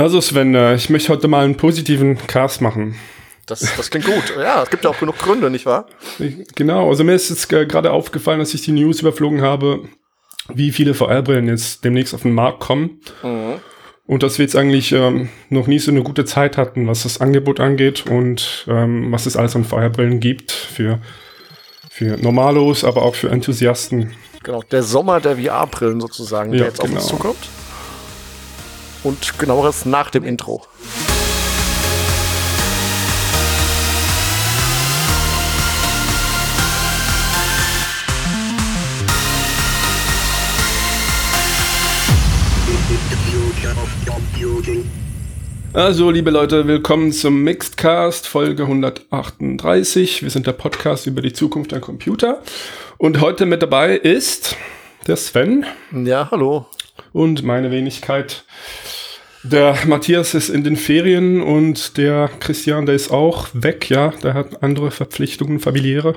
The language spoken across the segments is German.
Also Sven, äh, ich möchte heute mal einen positiven Cast machen. Das, das klingt gut. Ja, es gibt ja auch genug Gründe, nicht wahr? Genau, also mir ist jetzt äh, gerade aufgefallen, dass ich die News überflogen habe, wie viele VR-Brillen jetzt demnächst auf den Markt kommen. Mhm. Und dass wir jetzt eigentlich ähm, noch nie so eine gute Zeit hatten, was das Angebot angeht und ähm, was es alles an VR-Brillen gibt für, für Normalos, aber auch für Enthusiasten. Genau, der Sommer der VR-Brillen sozusagen, der jetzt genau. auf uns genau. zukommt. Und genaueres nach dem Intro. Also, liebe Leute, willkommen zum Mixedcast Folge 138. Wir sind der Podcast über die Zukunft der Computer. Und heute mit dabei ist der Sven. Ja, hallo. Und meine Wenigkeit. Der Matthias ist in den Ferien und der Christian, der ist auch weg, ja. Der hat andere Verpflichtungen, familiäre.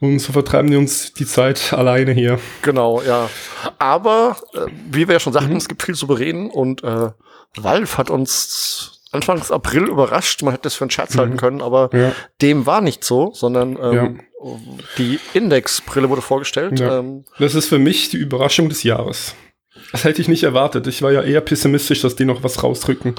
Und so vertreiben wir uns die Zeit alleine hier. Genau, ja. Aber, äh, wie wir ja schon sagten, mhm. es gibt viel zu bereden und äh, Valve hat uns Anfangs April überrascht. Man hätte das für einen Scherz mhm. halten können, aber ja. dem war nicht so, sondern ähm, ja. die Index-Brille wurde vorgestellt. Ja. Ähm, das ist für mich die Überraschung des Jahres. Das hätte ich nicht erwartet. Ich war ja eher pessimistisch, dass die noch was rausdrücken.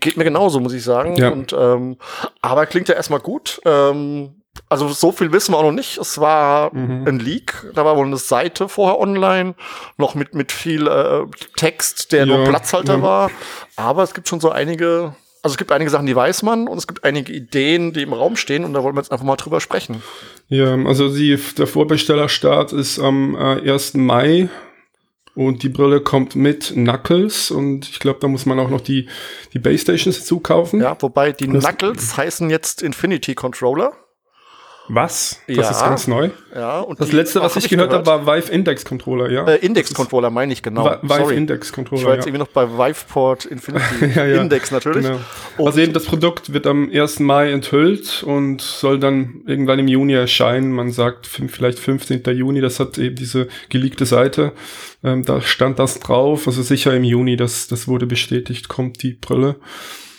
Geht mir genauso, muss ich sagen. Ja. Und, ähm, aber klingt ja erstmal gut. Ähm, also so viel wissen wir auch noch nicht. Es war mhm. ein Leak, da war wohl eine Seite vorher online, noch mit, mit viel äh, Text, der ja, nur Platzhalter ja. war. Aber es gibt schon so einige, also es gibt einige Sachen, die weiß man und es gibt einige Ideen, die im Raum stehen und da wollen wir jetzt einfach mal drüber sprechen. Ja, also die, der Vorbestellerstart ist am äh, 1. Mai und die Brille kommt mit Knuckles und ich glaube, da muss man auch noch die, die Base Stations dazu kaufen. Ja, wobei die das Knuckles heißen jetzt Infinity Controller. Was? Das ja, ist ganz neu. Ja, und das letzte, was ich gehört, habe, war Vive Index Controller, ja. Äh, Index Controller meine ich genau. Vive Sorry. Index Controller. Ich war jetzt ja. irgendwie noch bei Viveport Infinity ja. Index natürlich. Genau. Also eben das Produkt wird am 1. Mai enthüllt und soll dann irgendwann im Juni erscheinen. Man sagt vielleicht 15. Juni, das hat eben diese geleakte Seite. Ähm, da stand das drauf. Also sicher im Juni, das, das wurde bestätigt, kommt die Brille.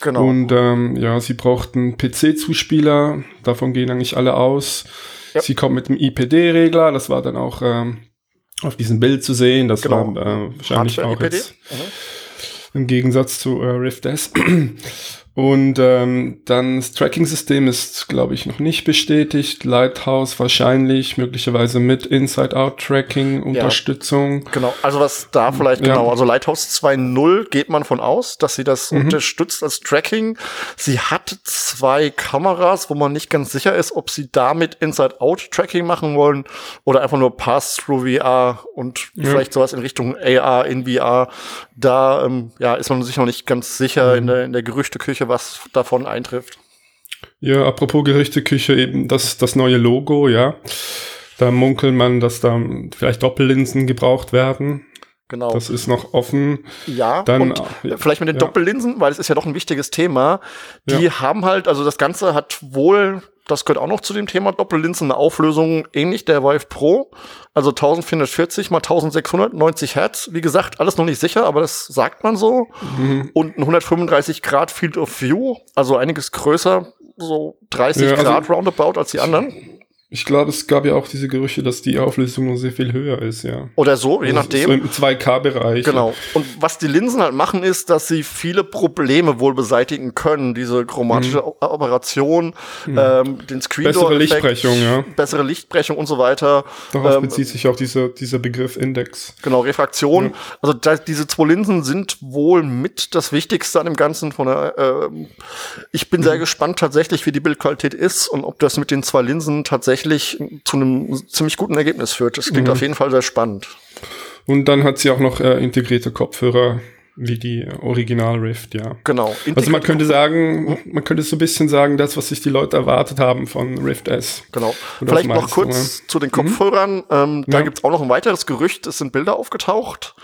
Genau. Und ähm, ja, sie brauchten PC-Zuspieler, davon gehen eigentlich alle aus. Ja. Sie kommt mit dem IPD-Regler, das war dann auch ähm, auf diesem Bild zu sehen. Das genau. war äh, wahrscheinlich auch IPD? jetzt mhm. im Gegensatz zu äh, Rift S. Und ähm, dann das Tracking-System ist, glaube ich, noch nicht bestätigt. Lighthouse wahrscheinlich, möglicherweise mit Inside-Out-Tracking-Unterstützung. Ja, genau, also was da vielleicht ja. genau, also Lighthouse 2.0 geht man von aus, dass sie das mhm. unterstützt als Tracking. Sie hat zwei Kameras, wo man nicht ganz sicher ist, ob sie damit Inside-Out-Tracking machen wollen oder einfach nur Pass-Through VR und ja. vielleicht sowas in Richtung AR, in VR. Da ähm, ja, ist man sich noch nicht ganz sicher mhm. in der, in der Gerüchteküche was davon eintrifft. Ja, apropos Gerichteküche, eben das, das neue Logo, ja. Da munkelt man, dass da vielleicht Doppellinsen gebraucht werden. Genau. Das ist noch offen. Ja, Dann, und ja, vielleicht mit den ja. Doppellinsen, weil es ist ja doch ein wichtiges Thema. Die ja. haben halt, also das Ganze hat wohl das gehört auch noch zu dem Thema Doppellinsen, eine Auflösung ähnlich der Vive Pro, also 1440 mal 1690 Hertz. Wie gesagt, alles noch nicht sicher, aber das sagt man so. Mhm. Und ein 135 Grad Field of View, also einiges größer, so 30 ja, also Grad roundabout als die anderen. Ich glaube, es gab ja auch diese Gerüchte, dass die Auflösung noch sehr viel höher ist, ja. Oder so, je also nachdem. So im 2K-Bereich. Genau. Und was die Linsen halt machen, ist, dass sie viele Probleme wohl beseitigen können. Diese chromatische mhm. Operation, mhm. ähm, den Screen Bessere Lichtbrechung, ja. Bessere Lichtbrechung und so weiter. Darauf ähm, bezieht sich auch dieser, dieser Begriff Index. Genau, Refraktion. Ja. Also da, diese zwei Linsen sind wohl mit das Wichtigste an dem Ganzen. Von der, äh, ich bin mhm. sehr gespannt tatsächlich, wie die Bildqualität ist und ob das mit den zwei Linsen tatsächlich tatsächlich zu einem ziemlich guten Ergebnis führt. Das klingt mhm. auf jeden Fall sehr spannend. Und dann hat sie auch noch äh, integrierte Kopfhörer wie die Original Rift, ja. Genau. Also man könnte sagen, man könnte so ein bisschen sagen, das, was sich die Leute erwartet haben von Rift S. Genau. Oder Vielleicht noch kurz du, zu den Kopfhörern. Mhm. Ähm, da ja. gibt's auch noch ein weiteres Gerücht. Es sind Bilder aufgetaucht,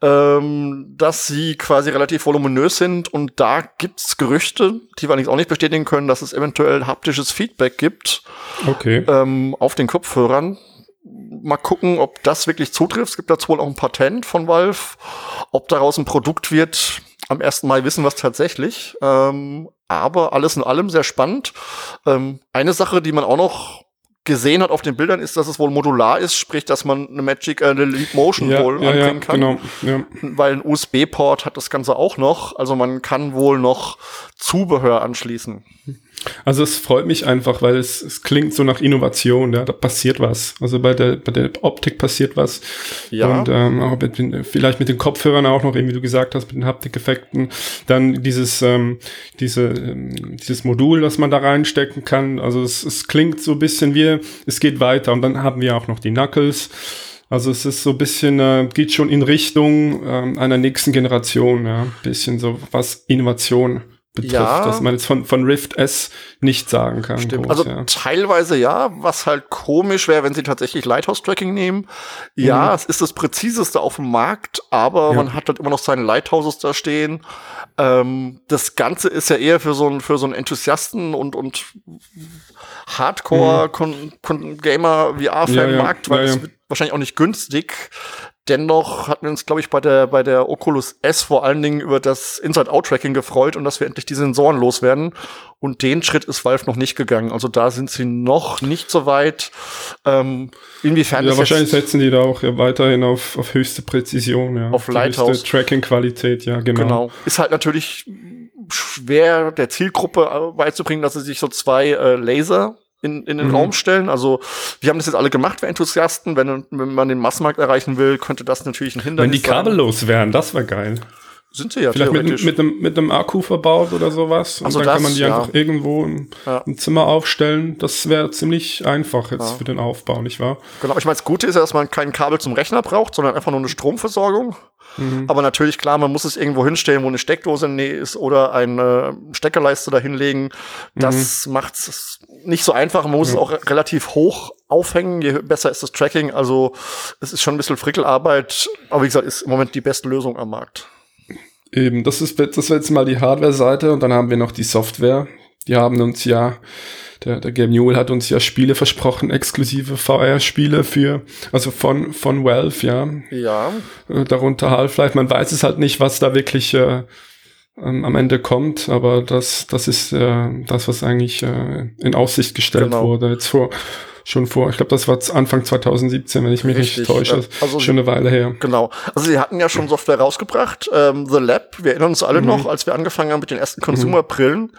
ähm, dass sie quasi relativ voluminös sind. Und da gibt's Gerüchte, die wir allerdings auch nicht bestätigen können, dass es eventuell haptisches Feedback gibt. Okay. Ähm, auf den Kopfhörern mal gucken, ob das wirklich zutrifft. Es gibt dazu wohl auch ein Patent von Valve. Ob daraus ein Produkt wird, am 1. Mai wissen wir es tatsächlich. Ähm, aber alles in allem sehr spannend. Ähm, eine Sache, die man auch noch gesehen hat auf den Bildern, ist, dass es wohl modular ist, sprich, dass man eine Magic, äh, eine Leap Motion ja, wohl ja, anbringen ja, kann. Genau, ja. Weil ein USB-Port hat das Ganze auch noch. Also man kann wohl noch Zubehör anschließen. Also es freut mich einfach, weil es, es klingt so nach Innovation, ja, da passiert was. Also bei der, bei der Optik passiert was. Ja. Und ähm, auch mit den, vielleicht mit den Kopfhörern auch noch, eben wie du gesagt hast, mit den Haptikeffekten. Dann dieses, ähm, diese, ähm, dieses Modul, das man da reinstecken kann. Also es, es klingt so ein bisschen wie, es geht weiter. Und dann haben wir auch noch die Knuckles. Also es ist so ein bisschen, äh, geht schon in Richtung ähm, einer nächsten Generation, ja. Bisschen so was Innovation betrifft, Ja. dass man jetzt von, von Rift S nicht sagen kann. Stimmt. groß, also ja. teilweise ja, was halt komisch wäre, wenn sie tatsächlich Lighthouse-Tracking nehmen. Ja, es ist das präziseste auf dem Markt, aber Ja. man hat halt immer noch seine Lighthouses da stehen. Ähm, das Ganze ist ja eher für so einen für so einen Enthusiasten und und Hardcore Con Con Gamer VR-Fan Ja, ja. Markt, weil es wahrscheinlich auch nicht günstig. Dennoch hatten wir uns, glaube ich, bei der, bei der Oculus S vor allen Dingen über das Inside-Out-Tracking gefreut und dass wir endlich die Sensoren loswerden. Und den Schritt ist Valve noch nicht gegangen. Also da sind sie noch nicht so weit. Ähm, inwiefern Ja, wahrscheinlich setzen die da auch weiterhin auf, auf höchste Präzision, ja. Auf Die Lighthouse. höchste Tracking-Qualität, ja, genau. genau, ist halt natürlich schwer der Zielgruppe beizubringen, dass sie sich so zwei äh, Laser in, in den Mhm. Raum stellen. Also wir haben das jetzt alle gemacht, wir Enthusiasten. Wenn, wenn man den Massenmarkt erreichen will, könnte das natürlich ein Hindernis Wenn die sein. kabellos wären, das wäre geil. sind sie ja Vielleicht mit, mit, einem, mit einem Akku verbaut oder sowas. Und Also dann das, kann man die ja. einfach irgendwo im, Ja. im Zimmer aufstellen. Das wäre ziemlich einfach jetzt Ja. für den Aufbau, nicht wahr? Genau, ich meine, das Gute ist ja, dass man kein Kabel zum Rechner braucht, sondern einfach nur eine Stromversorgung. Aber natürlich, klar, man muss es irgendwo hinstellen, wo eine Steckdose in der Nähe ist oder eine Steckerleiste da hinlegen. Das macht es nicht so einfach. Man muss es auch relativ hoch aufhängen, je besser ist das Tracking. Also es ist schon ein bisschen Frickelarbeit. Aber wie gesagt, ist im Moment die beste Lösung am Markt. Eben, das ist das jetzt mal die Hardware-Seite und dann haben wir noch die Software. Die haben uns ja, der, der Game Newell hat uns ja Spiele versprochen, exklusive VR-Spiele für, also von, von Valve, ja. Ja, Äh, darunter Half-Life. Man weiß es halt nicht, was da wirklich äh, ähm, am Ende kommt, aber das, das ist äh, das, was eigentlich äh, in Aussicht gestellt Genau. wurde. Jetzt vor, schon vor, ich glaube, das war Anfang 2017, wenn ich mich Richtig, nicht täusche. Also- schon eine Weile her. Genau. Also sie hatten ja schon Software rausgebracht. Ähm, The Lab, wir erinnern uns alle noch, als wir angefangen haben mit den ersten Consumer-Brillen.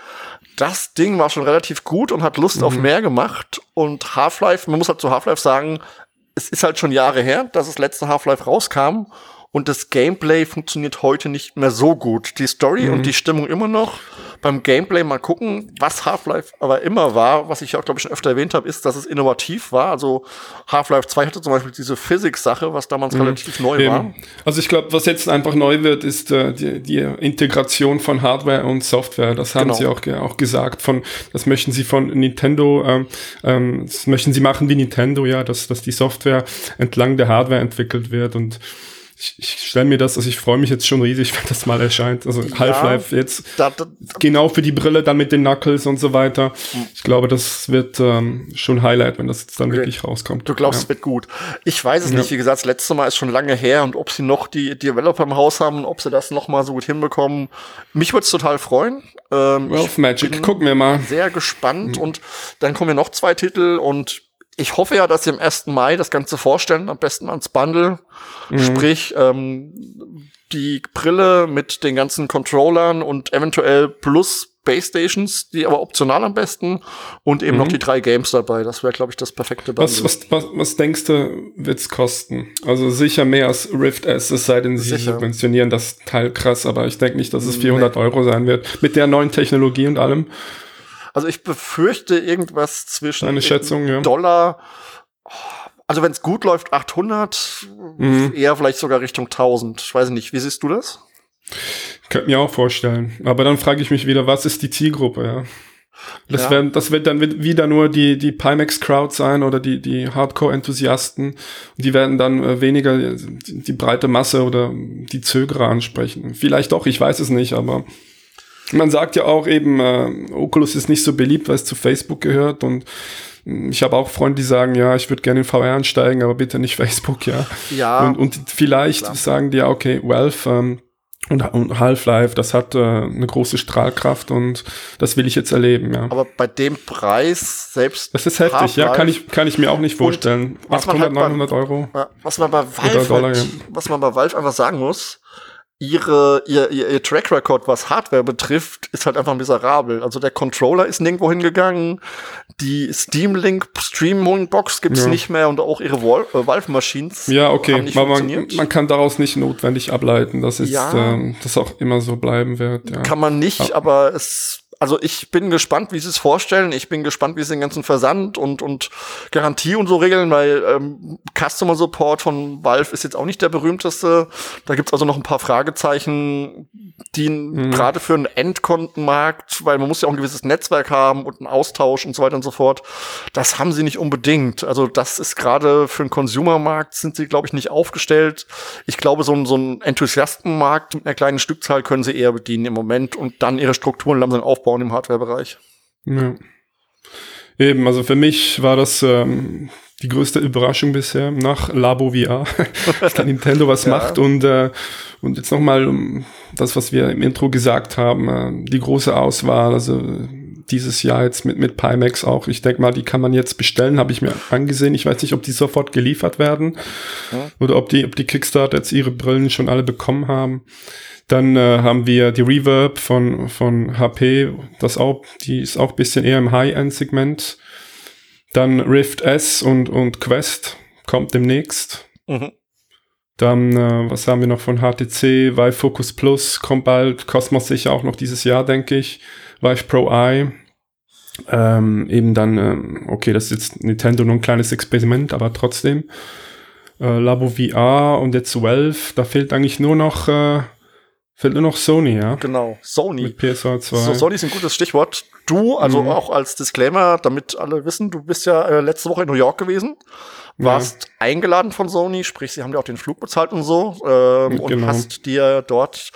Das Ding war schon relativ gut und hat Lust auf mehr gemacht. Und Half-Life, man muss halt zu Half-Life sagen, es ist halt schon Jahre her, dass das letzte Half-Life rauskam. Und das Gameplay funktioniert heute nicht mehr so gut. Die Story und die Stimmung immer noch. Beim Gameplay mal gucken, was Half-Life aber immer war, was ich auch, glaube ich, schon öfter erwähnt habe, ist, dass es innovativ war. Also Half-Life 2 hatte zum Beispiel diese Physics-Sache, was damals relativ neu war. Eben. Also ich glaube, was jetzt einfach neu wird, ist äh, die, die Integration von Hardware und Software. Das haben Genau. sie auch, auch gesagt. Von, das möchten sie von Nintendo, ähm, ähm, das möchten sie machen wie Nintendo, ja, dass, dass die Software entlang der Hardware entwickelt wird und ich, ich stelle mir das, also ich freue mich jetzt schon riesig, wenn das mal erscheint. Also Half-Life jetzt Da, da, genau für die Brille, dann mit den Knuckles und so weiter. Ich glaube, das wird ähm, schon Highlight, wenn das jetzt dann wirklich rauskommt. du glaubst, ja. es wird gut. Ich weiß es nicht. Wie gesagt, das letzte Mal ist schon lange her und ob sie noch die Developer im Haus haben, ob sie das noch mal so gut hinbekommen. Mich würde es total freuen. Ähm, Wealth Magic, gucken wir mal. sehr gespannt und dann kommen ja noch zwei Titel und ich hoffe ja, dass sie am 1. Mai das Ganze vorstellen, am besten ans Bundle. Sprich, ähm, die Brille mit den ganzen Controllern und eventuell plus Base Stations, die aber optional am besten und eben noch die drei Games dabei. Das wäre, glaube ich, das perfekte Bundle. Was, was, was, was denkst du, wird's kosten? Also sicher mehr als Rift S, es sei denn, sie Sicher. subventionieren das Teil krass, aber ich denke nicht, dass es 400 Euro sein wird. Mit der neuen Technologie und allem. Also ich befürchte irgendwas zwischen Eine Schätzung, ja. Dollar. Also wenn es gut läuft, 800, Mhm. eher vielleicht sogar Richtung 1000. Ich weiß nicht, wie siehst du das? Könnte mir auch vorstellen. Aber dann frage ich mich wieder, was ist die Zielgruppe, ja? Das, Ja. werden, das wird dann wi- wieder nur die, die Pimax-Crowd sein oder die, die Hardcore-Enthusiasten. Die werden dann äh, weniger die, die breite Masse oder die Zögerer ansprechen. Vielleicht doch, ich weiß es nicht, aber man sagt ja auch eben, äh, Oculus ist nicht so beliebt, weil es zu Facebook gehört und mh, ich habe auch Freunde, die sagen, ja, ich würde gerne in VR einsteigen, aber bitte nicht Facebook, ja. Ja. Und, und vielleicht klar. sagen die ja, okay, Valve, ähm, Und, und Half-Life, das hat äh, eine große Strahlkraft und das will ich jetzt erleben, ja. Aber bei dem Preis selbst. Das ist heftig, ja, kann ich, kann ich mir auch nicht vorstellen. 800, halt 900 Euro. Was man bei Valve, Dollar, halt, ja. was man bei Valve einfach sagen muss, ihre, ihr, ihr, ihr Track Record, was Hardware betrifft, ist halt einfach miserabel. Also der Controller ist nirgendwo hingegangen, die Steam Link Streaming Box gibt's ja. nicht mehr und auch ihre äh, Valve Machines. Ja, okay, man, man kann daraus nicht notwendig ableiten, dass es ja. ähm, das auch immer so bleiben wird. Ja. Kann man nicht, aber es also ich bin gespannt, wie sie es vorstellen. Ich bin gespannt, wie sie den ganzen Versand und, und Garantie und so regeln, weil ähm, Customer Support von Valve ist jetzt auch nicht der berühmteste. Da gibt's also noch ein paar Fragezeichen, die mhm. gerade für einen Endkontenmarkt, weil man muss ja auch ein gewisses Netzwerk haben und einen Austausch und so weiter und so fort. Das haben sie nicht unbedingt. Also das ist gerade für einen Consumermarkt sind sie, glaube ich, nicht aufgestellt. Ich glaube, so ein, so ein Enthusiastenmarkt mit einer kleinen Stückzahl können sie eher bedienen im Moment und dann ihre Strukturen langsam aufbauen aufbauen im Hardware-Bereich. Ja. Eben, also für mich war das ähm, die größte Überraschung bisher nach Labo VR, dass da Nintendo was ja. macht und äh, und jetzt nochmal das, was wir im Intro gesagt haben, äh, die große Auswahl, also dieses Jahr jetzt mit mit Pimax auch. Ich denke mal, die kann man jetzt bestellen, habe ich mir angesehen. Ich weiß nicht, ob die sofort geliefert werden ja. oder ob die ob die Kickstarter jetzt ihre Brillen schon alle bekommen haben. Dann äh, haben wir die Reverb von, von HP, das auch, die ist auch bisschen eher im High-End-Segment. Dann Rift S und, und Quest kommt demnächst. Mhm. Dann, äh, was haben wir noch von HTC? Vive Focus Plus kommt bald. Cosmos sicher auch noch dieses Jahr, denke ich. Vive Pro Eye. Ähm, eben dann, ähm, okay, das ist jetzt Nintendo nur ein kleines Experiment, aber trotzdem. Äh, Labo VR und jetzt 12, da fehlt eigentlich nur noch äh, Fehlt nur noch Sony, ja? Genau, Sony. Mit PSVR 2. So, Sony ist ein gutes Stichwort. Du, also mhm. auch als Disclaimer, damit alle wissen, du bist ja äh, letzte Woche in New York gewesen, warst ja. eingeladen von Sony, sprich, sie haben dir auch den Flug bezahlt und so, ähm, genau. und hast dir dort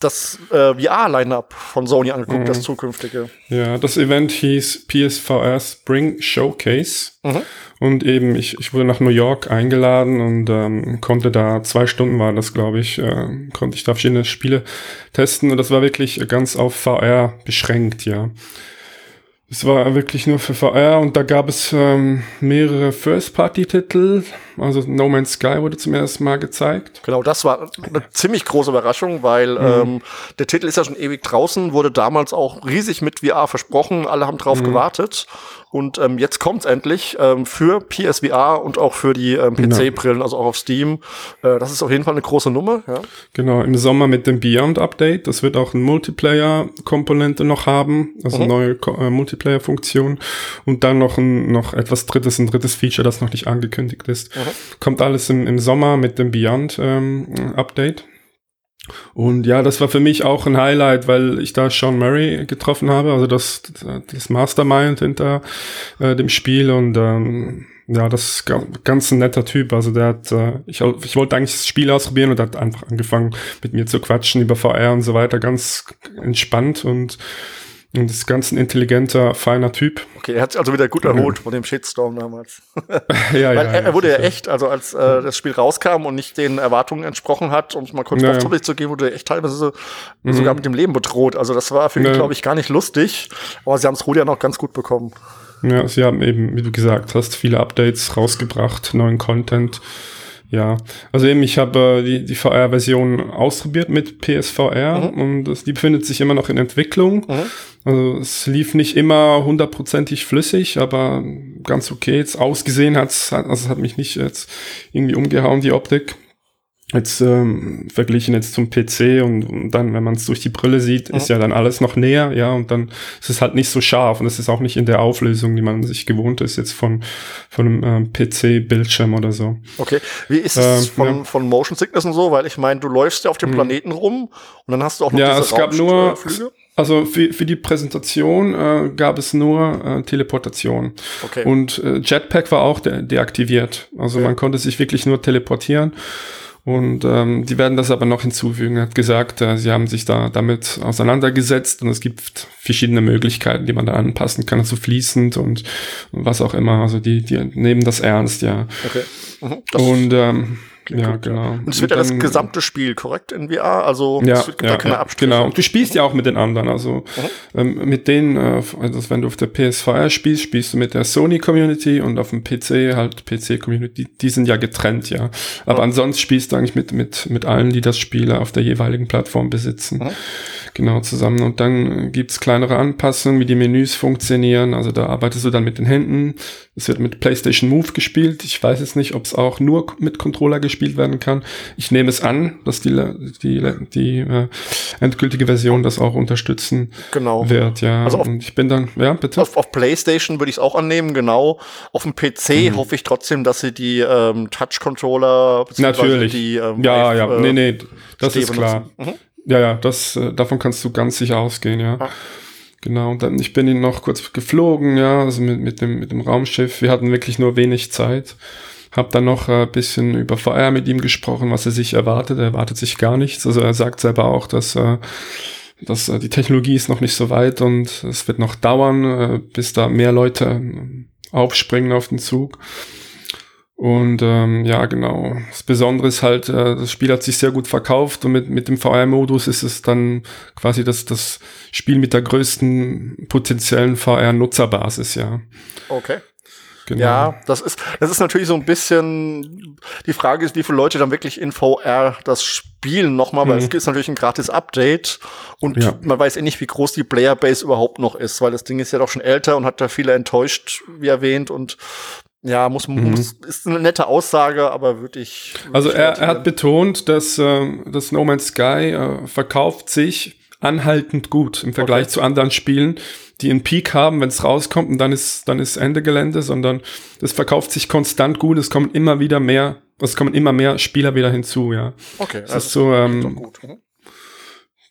das äh, VR-Line-Up von Sony angeguckt, mhm. das zukünftige. Ja, das Event hieß PSVR Spring Showcase. Mhm. Und eben, ich, ich wurde nach New York eingeladen und ähm, konnte da, zwei Stunden war das, glaube ich, äh, konnte ich da verschiedene Spiele testen und das war wirklich ganz auf VR beschränkt, ja. Es war wirklich nur für VR und da gab es ähm, mehrere First-Party-Titel. Also No Man's Sky wurde zum ersten Mal gezeigt. Genau, das war eine ziemlich große Überraschung, weil mhm. ähm, der Titel ist ja schon ewig draußen, wurde damals auch riesig mit VR versprochen, alle haben drauf mhm. gewartet. Und ähm, jetzt kommt's endlich ähm, für PSVR und auch für die ähm, genau. PC-Brillen, also auch auf Steam. Äh, das ist auf jeden Fall eine große Nummer. Ja. Genau, im Sommer mit dem Beyond-Update. Das wird auch eine Multiplayer-Komponente noch haben, also mhm. neue äh, Multiplayer-Funktion. Und dann noch ein noch etwas drittes, ein drittes Feature, das noch nicht angekündigt ist. Mhm. Kommt alles im, im Sommer mit dem Beyond-Update. Ähm, und ja, das war für mich auch ein Highlight, weil ich da Sean Murray getroffen habe, also das, das Mastermind hinter äh, dem Spiel und ähm, ja, das ist ganz ein netter Typ. Also der hat, äh, ich, ich wollte eigentlich das Spiel ausprobieren und hat einfach angefangen mit mir zu quatschen über VR und so weiter, ganz entspannt und und das ist ganz ein intelligenter, feiner Typ. Okay, er hat sich also wieder gut erholt von dem Shitstorm damals. ja, ja, er, er wurde ja, ja echt, also als äh, das Spiel rauskam und nicht den Erwartungen entsprochen hat, um es mal kurz ja, ja. zu geben, wurde er echt teilweise so, mhm. sogar mit dem Leben bedroht. Also das war für ihn, glaube ich, gar nicht lustig. Aber sie haben es Rudi ja noch ganz gut bekommen. Ja, sie haben eben, wie du gesagt hast, viele Updates rausgebracht, neuen Content. Ja, also eben, ich habe äh, die, die VR-Version ausprobiert mit PSVR mhm. und das, die befindet sich immer noch in Entwicklung. Mhm. Also es lief nicht immer hundertprozentig flüssig, aber ganz okay. Jetzt ausgesehen hat's, also es hat mich nicht jetzt irgendwie umgehauen, die Optik. Jetzt ähm, verglichen jetzt zum PC und, und dann, wenn man es durch die Brille sieht, ja. ist ja dann alles noch näher, ja, und dann ist es halt nicht so scharf und es ist auch nicht in der Auflösung, die man sich gewohnt ist, jetzt von, von einem ähm, PC-Bildschirm oder so. Okay, wie ist es ähm, von, ja. von Motion Sickness und so? Weil ich meine, du läufst ja auf dem mhm. Planeten rum und dann hast du auch noch ja, diese es gab nur, also für, für die Präsentation äh, gab es nur äh, Teleportation. Okay. Und äh, Jetpack war auch de deaktiviert. Also ja. man konnte sich wirklich nur teleportieren. Und ähm, die werden das aber noch hinzufügen. Er hat gesagt, äh, sie haben sich da damit auseinandergesetzt und es gibt verschiedene Möglichkeiten, die man da anpassen kann, also fließend und was auch immer. Also die, die nehmen das ernst, ja. Okay. Mhm, und ähm, ja, gut, genau. Und es wird ja das gesamte Spiel korrekt in VR, also ja, es wird ja, keine ja, Genau. Und du spielst ja auch mit den anderen, also mhm. ähm, mit denen, äh, also wenn du auf der PS4 spielst, spielst du mit der Sony Community und auf dem PC halt PC Community. Die sind ja getrennt, ja. Aber mhm. ansonsten spielst du eigentlich mit mit mit allen, die das Spiel auf der jeweiligen Plattform besitzen. Mhm. Genau zusammen. Und dann gibt's kleinere Anpassungen, wie die Menüs funktionieren. Also da arbeitest du dann mit den Händen. Es wird mit PlayStation Move gespielt. Ich weiß jetzt nicht, ob es auch nur mit Controller gespielt werden kann. Ich nehme es an, dass die, die, die äh, endgültige Version das auch unterstützen genau. wird. Ja, also auf, und ich bin dann, ja, bitte. Auf, auf PlayStation würde ich es auch annehmen, genau. Auf dem PC mhm. hoffe ich trotzdem, dass sie die ähm, Touch-Controller Natürlich. die ähm, ja, Live, ja, äh, nee, nee, das Steh ist klar. Mhm. Ja, ja, das, äh, davon kannst du ganz sicher ausgehen, ja. ja. Genau, und dann, ich bin ihn noch kurz geflogen, ja, also mit, mit, dem, mit dem Raumschiff. Wir hatten wirklich nur wenig Zeit. Hab dann noch ein äh, bisschen über VR mit ihm gesprochen, was er sich erwartet. Er erwartet sich gar nichts. Also er sagt selber auch, dass, äh, dass äh, die Technologie ist noch nicht so weit und es wird noch dauern, bis da mehr Leute aufspringen auf den Zug. Und ähm, ja, genau. Das Besondere ist halt, äh, das Spiel hat sich sehr gut verkauft und mit, mit dem VR-Modus ist es dann quasi das, das Spiel mit der größten potenziellen VR-Nutzerbasis, ja. Okay. Genau. Ja, das ist, das ist natürlich so ein bisschen, die Frage ist, wie viele Leute dann wirklich in VR das spielen nochmal, weil mhm. es gibt natürlich ein gratis Update und ja. man weiß eh nicht, wie groß die Playerbase überhaupt noch ist, weil das Ding ist ja doch schon älter und hat da viele enttäuscht, wie erwähnt und ja, muss, mhm. muss, ist eine nette Aussage, aber wirklich. Also er, er hat betont, dass äh, das No Man's Sky äh, verkauft sich anhaltend gut im Vergleich okay. zu anderen Spielen, die einen Peak haben, wenn es rauskommt und dann ist dann ist Ende Gelände, sondern das verkauft sich konstant gut. Es kommen immer wieder mehr, es kommen immer mehr Spieler wieder hinzu, ja. Okay, das also ist so. Ähm, gut. Mhm.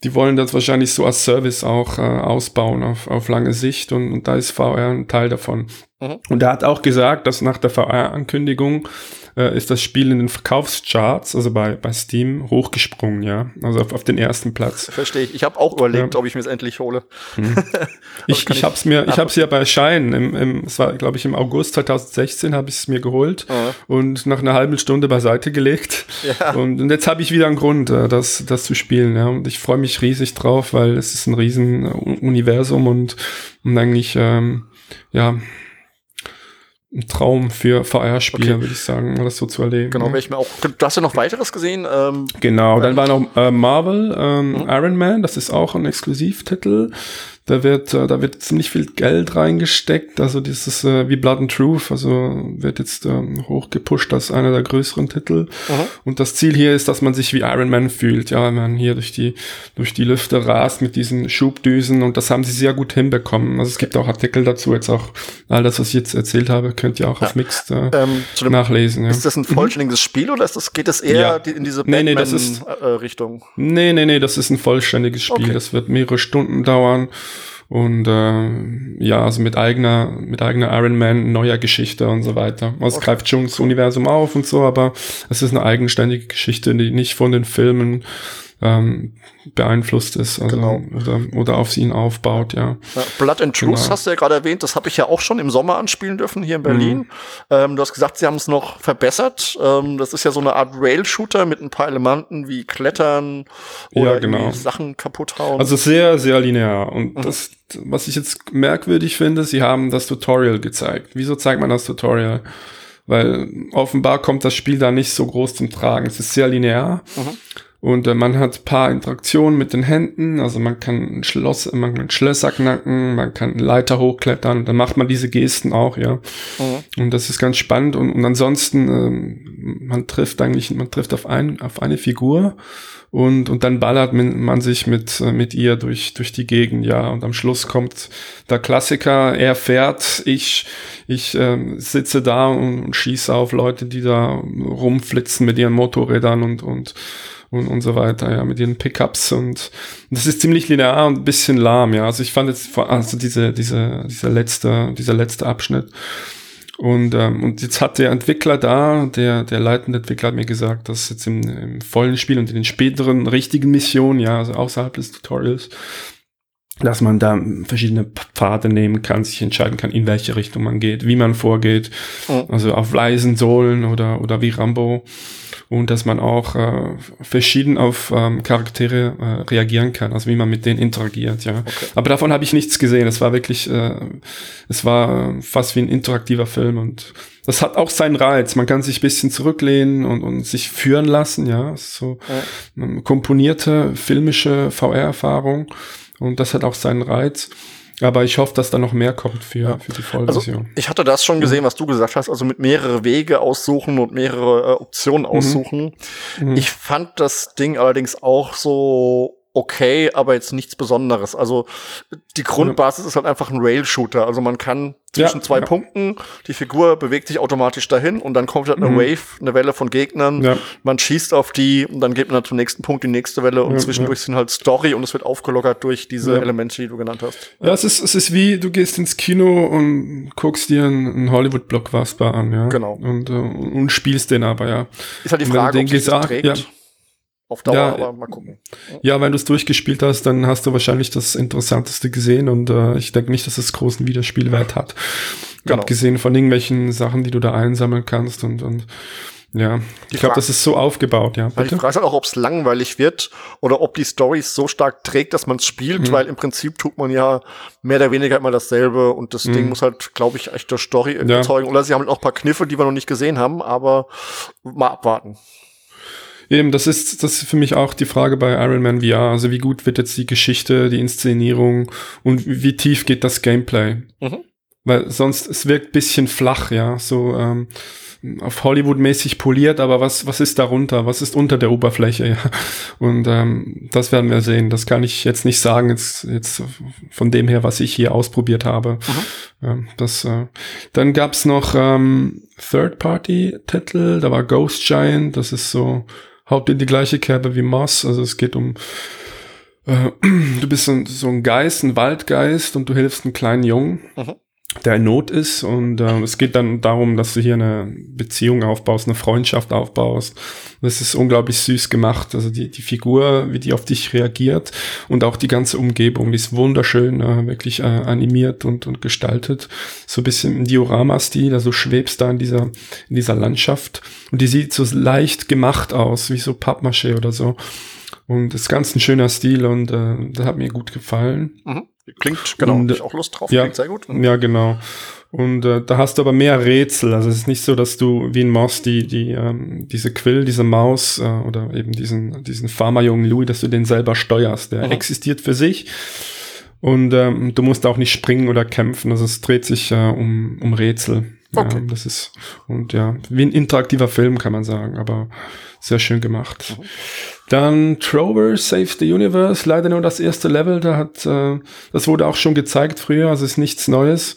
Die wollen das wahrscheinlich so als Service auch äh, ausbauen auf, auf lange Sicht und, und da ist VR ein Teil davon. Mhm. Und er hat auch gesagt, dass nach der VR-Ankündigung äh, ist das Spiel in den Verkaufscharts, also bei, bei Steam, hochgesprungen, ja. Also auf, auf den ersten Platz. Verstehe ich. Ich habe auch überlegt, ja. ob ich mir es endlich hole. Hm. ich ich habe es mir, ich habe es ja bei Schein, im, im, es war, glaube ich, im August 2016 habe ich es mir geholt mhm. und nach einer halben Stunde beiseite gelegt. Ja. Und, und jetzt habe ich wieder einen Grund, äh, das, das zu spielen, ja. Und ich freue mich riesig drauf, weil es ist ein riesen Universum und, und eigentlich, ähm, ja, ein Traum für VR-Spieler, okay. würde ich sagen, das so zu erleben. Genau, ich mir auch. Du hast ja noch weiteres gesehen. Ähm, genau, dann war noch äh, Marvel, ähm, mhm. Iron Man, das ist auch ein Exklusivtitel. Da wird, äh, da wird ziemlich viel Geld reingesteckt. Also dieses äh, wie Blood and Truth, also wird jetzt ähm, hochgepusht als einer der größeren Titel. Mhm. Und das Ziel hier ist, dass man sich wie Iron Man fühlt. Ja, wenn man hier durch die, durch die Lüfte rast mit diesen Schubdüsen und das haben sie sehr gut hinbekommen. Also es gibt auch Artikel dazu, jetzt auch all das, was ich jetzt erzählt habe, könnt ihr auch ja. auf Mixed äh, ähm, nachlesen. Ja. Ist das ein mhm. vollständiges mhm. Spiel oder ist das, geht es eher ja. in diese? Nee, nee, nee, nee, nee, das ist ein vollständiges Spiel. Okay. Das wird mehrere Stunden dauern. Und äh, ja, also mit eigener, mit eigener Iron Man, neuer Geschichte und so weiter. Also es greift schon das Universum auf und so, aber es ist eine eigenständige Geschichte, die nicht von den Filmen ähm, beeinflusst ist also, genau. oder, oder auf ihn aufbaut, ja. ja Blood and Truth genau. hast du ja gerade erwähnt, das habe ich ja auch schon im Sommer anspielen dürfen hier in Berlin. Mhm. Ähm, du hast gesagt, sie haben es noch verbessert. Ähm, das ist ja so eine Art Rail-Shooter mit ein paar Elementen wie Klettern oder ja, genau. Sachen kaputt hauen. Also sehr, sehr linear. Und mhm. das, was ich jetzt merkwürdig finde, sie haben das Tutorial gezeigt. Wieso zeigt man das Tutorial? Weil offenbar kommt das Spiel da nicht so groß zum Tragen. Es ist sehr linear. Mhm. Und äh, man hat paar Interaktionen mit den Händen, also man kann ein Schloss, man kann Schlösser knacken, man kann Leiter hochklettern, dann macht man diese Gesten auch, ja. Mhm. Und das ist ganz spannend. Und, und ansonsten, ähm, man trifft eigentlich, man trifft auf ein, auf eine Figur und, und dann ballert man sich mit, äh, mit ihr durch, durch die Gegend, ja. Und am Schluss kommt der Klassiker, er fährt, ich, ich äh, sitze da und, und schieße auf Leute, die da rumflitzen mit ihren Motorrädern und, und und, und so weiter, ja, mit ihren Pickups und das ist ziemlich linear und ein bisschen lahm, ja. Also ich fand jetzt, also diese, diese, dieser letzte, dieser letzte Abschnitt. Und, ähm, und jetzt hat der Entwickler da, der, der leitende Entwickler hat mir gesagt, dass jetzt im, im vollen Spiel und in den späteren richtigen Missionen, ja, also außerhalb des Tutorials, dass man da verschiedene Pfade nehmen kann, sich entscheiden kann, in welche Richtung man geht, wie man vorgeht, also auf leisen Sohlen oder, oder wie Rambo. Und dass man auch äh, verschieden auf ähm, Charaktere äh, reagieren kann, also wie man mit denen interagiert, ja. Okay. Aber davon habe ich nichts gesehen. Es war wirklich, äh, es war fast wie ein interaktiver Film und das hat auch seinen Reiz. Man kann sich bisschen zurücklehnen und, und sich führen lassen, ja. So ja. komponierte filmische VR-Erfahrung und das hat auch seinen Reiz. Aber ich hoffe, dass da noch mehr kommt für, ja. für die Vollversion. Also ich hatte das schon gesehen, was du gesagt hast, also mit mehrere Wege aussuchen und mehrere äh, Optionen mhm. aussuchen. Mhm. Ich fand das Ding allerdings auch so okay, aber jetzt nichts Besonderes. Also die Grundbasis ja. ist halt einfach ein Rail-Shooter. Also man kann zwischen ja, zwei ja. Punkten, die Figur bewegt sich automatisch dahin und dann kommt halt eine mhm. Wave, eine Welle von Gegnern. Man schießt auf die und dann geht man halt zum nächsten Punkt die nächste Welle und zwischendurch sind halt Story und es wird aufgelockert durch diese Elemente, die du genannt hast. Ja, es ist, es ist wie, du gehst ins Kino und guckst dir einen Hollywood-Blockbuster an, ja. Genau. Und, äh, und spielst den aber, ja. Ist halt die Frage, ob sich das trägt. Ja auf Dauer, ja, aber mal gucken. Ja, wenn du es durchgespielt hast, dann hast du wahrscheinlich das Interessanteste gesehen und äh, ich denke nicht, dass es großen Wiederspielwert hat. Genau. Abgesehen von irgendwelchen Sachen, die du da einsammeln kannst und, und ja, ich glaube, das ist so aufgebaut, ja. Bitte? Die Frage halt auch, ob es langweilig wird oder ob die Story so stark trägt, dass man es spielt, mhm. weil im Prinzip tut man ja mehr oder weniger immer dasselbe und das mhm. Ding muss halt, glaube ich, echt der Story ja. erzeugen. Oder sie haben halt auch ein paar Kniffe, die wir noch nicht gesehen haben, aber mal abwarten. Eben, das ist, das ist für mich auch die Frage bei Iron Man VR. Also wie gut wird jetzt die Geschichte, die Inszenierung und wie tief geht das Gameplay? Mhm. Weil sonst, es wirkt bisschen flach, ja, so ähm, auf Hollywood-mäßig poliert, aber was, was ist darunter? Was ist unter der Oberfläche? Ja? Und ähm, das werden wir sehen. Das kann ich jetzt nicht sagen, jetzt, jetzt von dem her, was ich hier ausprobiert habe. Mhm. Ja, das, äh, dann gab's noch ähm, Third-Party-Titel, da war Ghost Giant, das ist so haut in die gleiche Kerbe wie Moss. Also es geht um, äh, du bist so, so, ein Geist, ein Waldgeist und du hilfst einem kleinen Jungen. Mhm der in Not ist und äh, es geht dann darum, dass du hier eine Beziehung aufbaust, eine Freundschaft aufbaust. Das ist unglaublich süß gemacht. Also die, die Figur, wie die auf dich reagiert und auch die ganze Umgebung, die ist wunderschön, äh, wirklich äh, animiert und, und gestaltet. So ein bisschen im Diorama-Stil, also schwebst da in dieser, in dieser Landschaft und die sieht so leicht gemacht aus, wie so Pappmaché oder so. Und ist ganz ein schöner Stil und äh, das hat mir gut gefallen. Mhm. Klingt, genau, und, ich auch Lust drauf, ja, klingt sehr gut. Ja, genau. Und äh, da hast du aber mehr Rätsel. Also es ist nicht so, dass du wie ein Moss die, die, ähm, diese Quill, diese Maus äh, oder eben diesen, diesen Farmerjungen Louis, dass du den selber steuerst. Der mhm. existiert für sich. Und ähm, du musst auch nicht springen oder kämpfen. Also es dreht sich äh, um, um Rätsel. Okay. Ja, das ist, und ja, wie ein interaktiver Film kann man sagen, aber sehr schön gemacht. Mhm. Dann Trover Save the Universe, leider nur das erste Level, da hat, äh, das wurde auch schon gezeigt früher, also ist nichts Neues.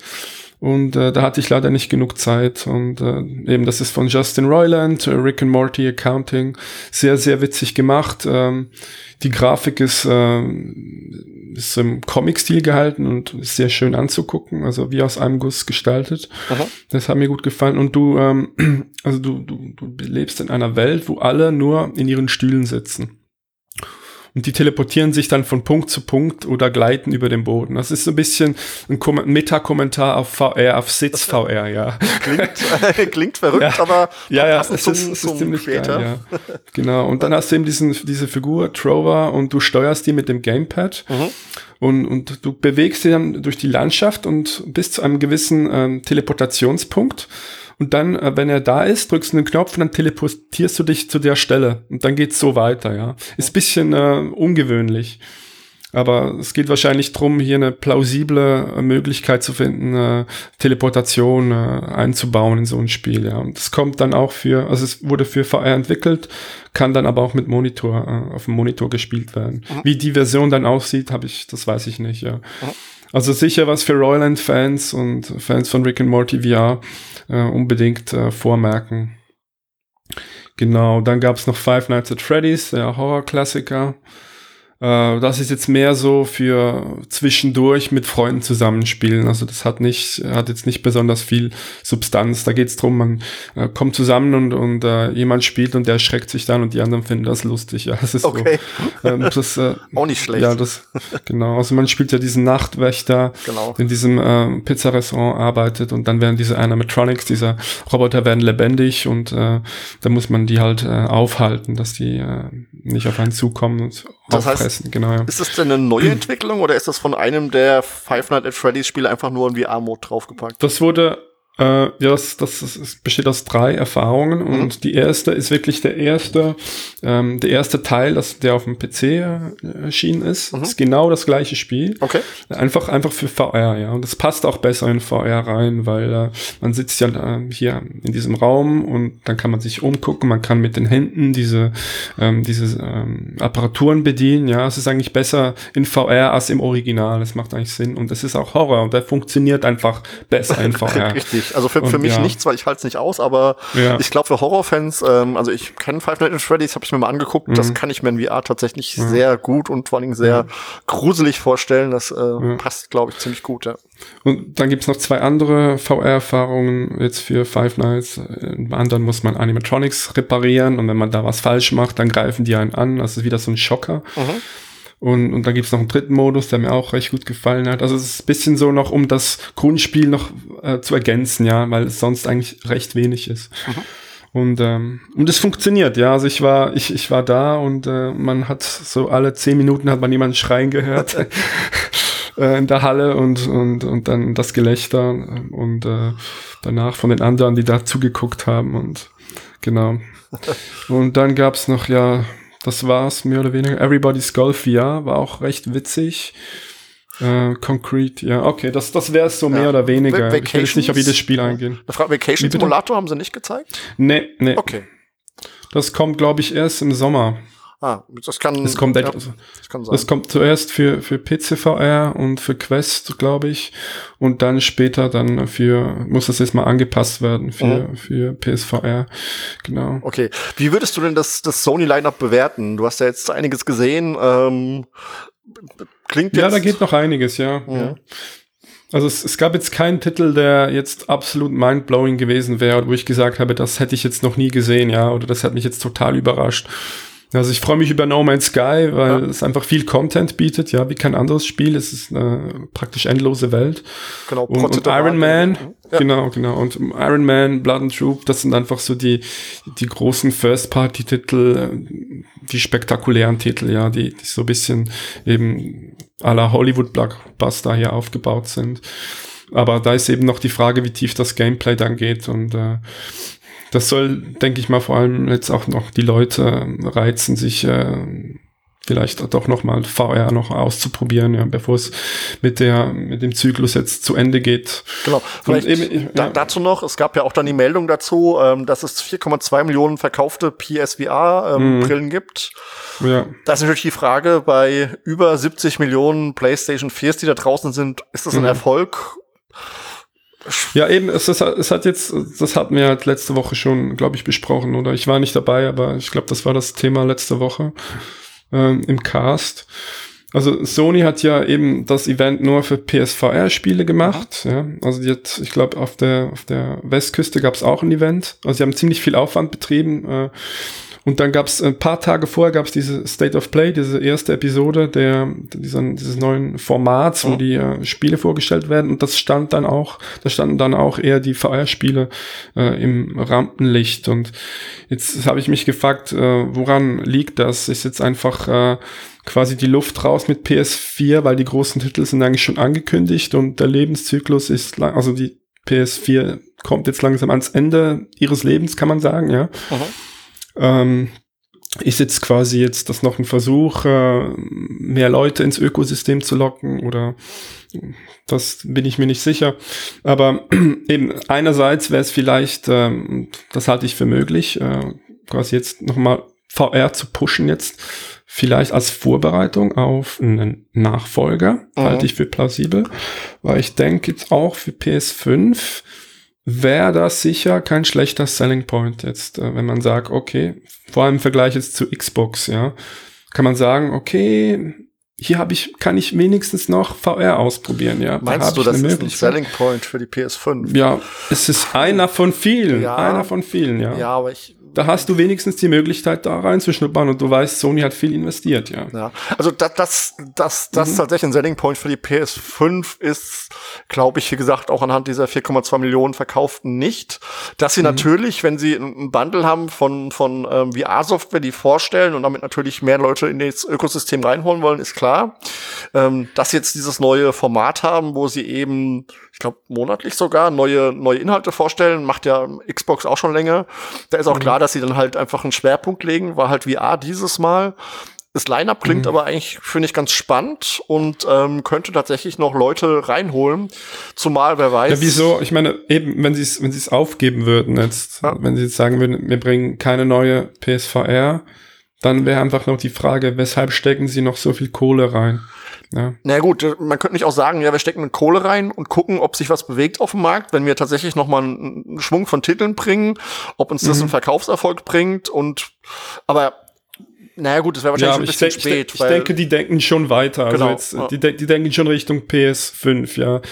Und äh, da hatte ich leider nicht genug Zeit. Und äh, eben, das ist von Justin Roiland, äh, Rick and Morty Accounting. Sehr, sehr witzig gemacht. Ähm, die Grafik ist, äh, ist im Comic-Stil gehalten und ist sehr schön anzugucken. Also wie aus einem Guss gestaltet. Aha. Das hat mir gut gefallen. Und du, ähm, also du, du, du lebst in einer Welt, wo alle nur in ihren Stühlen sitzen und die teleportieren sich dann von Punkt zu Punkt oder gleiten über den Boden. Das ist so ein bisschen ein, ein Meta-Kommentar auf VR, auf Sitz-VR, ja. Klingt, klingt verrückt, ja. aber ja, ja, es ist, es ist ziemlich später. Geil, ja. Genau. Und dann hast du eben diesen, diese Figur, Trover, und du steuerst die mit dem Gamepad. Mhm. Und, und du bewegst sie dann durch die Landschaft und bis zu einem gewissen ähm, Teleportationspunkt. Und dann, äh, wenn er da ist, drückst du einen Knopf und dann teleportierst du dich zu der Stelle. Und dann geht's so weiter, ja. Ist bisschen äh, ungewöhnlich. Aber es geht wahrscheinlich drum, hier eine plausible äh, Möglichkeit zu finden, äh, Teleportation äh, einzubauen in so ein Spiel. Ja. Und das kommt dann auch für, also es wurde für VR entwickelt, kann dann aber auch mit Monitor, äh, auf dem Monitor gespielt werden. Mhm. Wie die Version dann aussieht, habe ich, das weiß ich nicht. Ja. Mhm. Also sicher was für Royland-Fans und Fans von Rick and Morty VR äh, unbedingt äh, vormerken. Genau, dann gab's noch Five Nights at Freddy's, der Horror-Klassiker. Äh, das ist jetzt mehr so für zwischendurch mit Freunden zusammenspielen. Also das hat nicht, hat jetzt nicht besonders viel Substanz. Da geht es darum, man äh, kommt zusammen und, und äh, jemand spielt und der erschreckt sich dann und die anderen finden das lustig. Ja, das ist okay. so. Ähm, das, äh, Auch nicht schlecht. Ja, das, genau. Also man spielt ja diesen Nachtwächter, genau. in diesem äh, Pizzarestaurant arbeitet und dann werden diese Animatronics, dieser Roboter werden lebendig und äh, da muss man die halt äh, aufhalten, dass die äh, nicht auf einen zukommen und das heißt, fressen, genau. Ja. Ist das denn eine neue Entwicklung oder ist das von einem der Five Nights at Freddy's Spiele einfach nur ein VR-Mode draufgepackt? Das wurde äh, ja, das, das, das besteht aus drei Erfahrungen mhm. und die erste ist wirklich der erste, ähm, der erste Teil, das, der auf dem PC äh, erschienen ist. Mhm. ist genau das gleiche Spiel. Okay. Einfach, einfach für VR, ja. Und das passt auch besser in VR rein, weil äh, man sitzt ja äh, hier in diesem Raum und dann kann man sich umgucken, man kann mit den Händen diese, ähm, diese ähm, Apparaturen bedienen. Ja, es ist eigentlich besser in VR als im Original. Das macht eigentlich Sinn. Und es ist auch Horror und der funktioniert einfach besser in VR. Richtig nicht. Also für, für mich ja. nichts, weil ich halte es nicht aus, aber ja. ich glaube für Horrorfans, ähm, also ich kenne Five Nights at Freddy's, habe ich mir mal angeguckt, mhm. das kann ich mir in VR tatsächlich mhm. sehr gut und vor allem sehr mhm. gruselig vorstellen. Das äh, passt, glaube ich, ziemlich gut, ja. Und dann gibt's noch zwei andere VR-Erfahrungen jetzt für Five Nights. Im anderen muss man Animatronics reparieren und wenn man da was falsch macht, dann greifen die einen an. Das ist wieder so ein Schocker. Mhm. Und, und dann gibt's noch einen dritten Modus, der mir auch recht gut gefallen hat. Also es ist ein bisschen so noch, um das Grundspiel noch äh, zu ergänzen, ja, weil es sonst eigentlich recht wenig ist. Mhm. Und, ähm, und es funktioniert, ja. Also ich war, ich, ich war da und äh, man hat so alle zehn Minuten hat man jemanden schreien gehört äh, in der Halle und, und, und dann das Gelächter und äh, danach von den anderen, die da zugeguckt haben und genau. Und dann gab's noch ja das war's, mehr oder weniger. Everybody's Golf, ja, war auch recht witzig. Äh, Concrete, ja, okay, das, das wäre es so mehr ja. oder weniger. ich will jetzt nicht auf jedes Spiel eingehen. Vacation Simulator haben sie nicht gezeigt? Nee, nee. Okay. Das kommt, glaube ich, erst im Sommer. Ah, das kann. Das kommt, ja, das kann sein. Das kommt zuerst für, für PCVR und für Quest, glaube ich. Und dann später dann für, muss das jetzt mal angepasst werden für, mhm. für PSVR. Genau. Okay. Wie würdest du denn das, das Sony-Lineup bewerten? Du hast ja jetzt einiges gesehen. Ähm, klingt jetzt. Ja, da geht noch einiges, ja. Mhm. ja. Also es, es gab jetzt keinen Titel, der jetzt absolut mindblowing gewesen wäre, wo ich gesagt habe, das hätte ich jetzt noch nie gesehen, ja, oder das hat mich jetzt total überrascht. Also ich freue mich über No Man's Sky, weil ja. es einfach viel Content bietet, ja, wie kein anderes Spiel. Es ist eine praktisch endlose Welt. Genau, und, und Iron Man, ja. genau, genau. Und Iron Man, Blood and Troop, das sind einfach so die, die großen First-Party-Titel, die spektakulären Titel, ja, die, die so ein bisschen eben à la Hollywood-Blockbuster hier aufgebaut sind. Aber da ist eben noch die Frage, wie tief das Gameplay dann geht und äh, das soll, denke ich mal, vor allem jetzt auch noch die Leute reizen, sich äh, vielleicht doch noch mal VR noch auszuprobieren, ja, bevor es mit der mit dem Zyklus jetzt zu Ende geht. Genau. Vielleicht eben, da, dazu noch, es gab ja auch dann die Meldung dazu, ähm, dass es 4,2 Millionen verkaufte PSVR ähm, mhm. Gibt. Ja. Da ist natürlich die Frage, bei über 70 Millionen PlayStation 4s, die da draußen sind, ist das ein mhm. Erfolg ja, eben, es, es, es hat jetzt, das hatten wir halt letzte Woche schon, glaube ich, besprochen, oder? Ich war nicht dabei, aber ich glaube, das war das Thema letzte Woche ähm, im Cast. Also Sony hat ja eben das Event nur für PSVR-Spiele gemacht. Ja. Also hat, ich glaube, auf der, auf der Westküste gab es auch ein Event. Also sie haben ziemlich viel Aufwand betrieben. Äh, und dann gab es ein paar Tage vorher gab es diese State of Play, diese erste Episode der dieser, dieses neuen Formats, wo mhm. die äh, Spiele vorgestellt werden. Und das stand dann auch, da standen dann auch eher die VR-Spiele äh, im Rampenlicht. Und jetzt habe ich mich gefragt, äh, woran liegt das? Ist jetzt einfach äh, quasi die Luft raus mit PS4, weil die großen Titel sind eigentlich schon angekündigt und der Lebenszyklus ist, also die PS4 kommt jetzt langsam ans Ende ihres Lebens, kann man sagen, ja. Mhm. Ähm, ist jetzt quasi jetzt das noch ein Versuch, äh, mehr Leute ins Ökosystem zu locken oder das bin ich mir nicht sicher. Aber eben einerseits wäre es vielleicht, ähm, das halte ich für möglich, äh, quasi jetzt nochmal VR zu pushen jetzt, vielleicht als Vorbereitung auf einen Nachfolger, mhm. halte ich für plausibel, weil ich denke jetzt auch für PS5 wäre das sicher kein schlechter Selling Point jetzt, äh, wenn man sagt, okay, vor allem im Vergleich jetzt zu Xbox, ja, kann man sagen, okay, hier habe ich, kann ich wenigstens noch VR ausprobieren, ja. Meinst da du, das ist ein Selling Point für die PS5? Ja, es ist einer von vielen, ja, einer von vielen, ja. Ja, aber ich, da hast du wenigstens die Möglichkeit, da reinzuschnuppern und du weißt, Sony hat viel investiert, ja. Ja, also das, das, das, das mhm. tatsächlich ein Selling Point für die PS5 ist, glaube ich, wie gesagt, auch anhand dieser 4,2 Millionen verkauften nicht. Dass sie mhm. natürlich, wenn sie ein Bundle haben von, von ähm, VR-Software, die vorstellen und damit natürlich mehr Leute in das Ökosystem reinholen wollen, ist klar. Ähm, dass sie jetzt dieses neue Format haben, wo sie eben ich glaube, monatlich sogar neue, neue Inhalte vorstellen. Macht ja Xbox auch schon länger. Da ist auch mhm. klar, dass sie dann halt einfach einen Schwerpunkt legen, war halt VR dieses Mal. Das Line-Up klingt mhm. aber eigentlich, finde ich, ganz spannend und ähm, könnte tatsächlich noch Leute reinholen. Zumal, wer weiß. Ja, wieso? Ich meine, eben, wenn sie es wenn sie's aufgeben würden jetzt, ja. wenn sie jetzt sagen würden, wir bringen keine neue PSVR, dann wäre einfach noch die Frage, weshalb stecken sie noch so viel Kohle rein? Ja. Na gut, man könnte nicht auch sagen, ja, wir stecken Kohle rein und gucken, ob sich was bewegt auf dem Markt, wenn wir tatsächlich noch mal einen Schwung von Titeln bringen, ob uns das mhm. einen Verkaufserfolg bringt und aber naja gut, das wäre wahrscheinlich ja, ein bisschen ich spät. Ich, ich denke, die denken schon weiter. Also genau, also jetzt, ja. die, die denken schon Richtung PS5, ja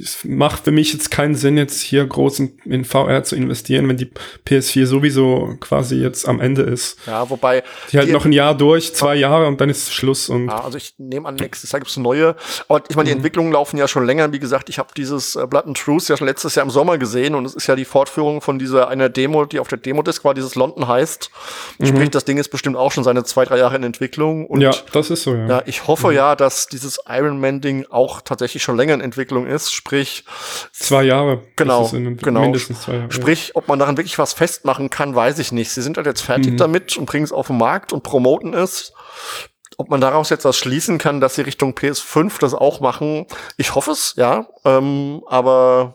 es macht für mich jetzt keinen Sinn, jetzt hier groß in, in, VR zu investieren, wenn die PS4 sowieso quasi jetzt am Ende ist. Ja, wobei. Die halt noch ein Jahr durch, zwei Jahre und dann ist Schluss. Und ja, also ich nehme an, nächstes Jahr gibt's neue. Aber ich meine, die mhm. Entwicklungen laufen ja schon länger. Wie gesagt, ich habe dieses äh, Blood and Truth ja schon letztes Jahr im Sommer gesehen und es ist ja die Fortführung von dieser einer Demo, die auf der Demo-Disc war, dieses London heißt. Mhm. Sprich, das Ding ist bestimmt auch schon seine zwei, drei Jahre in Entwicklung. Und ja, das ist so, ja. Ja, ich hoffe mhm. ja, dass dieses Iron Man-Ding auch tatsächlich schon länger in Entwicklung ist. Sprich, zwei Jahre. Genau, genau. Mindestens zwei Jahre. Sprich, ob man daran wirklich was festmachen kann, weiß ich nicht. Sie sind halt jetzt fertig mhm. damit und bringen es auf den Markt und promoten es. Ob man daraus jetzt was schließen kann, dass sie Richtung PS5 das auch machen, ich hoffe es, ja. Ähm, aber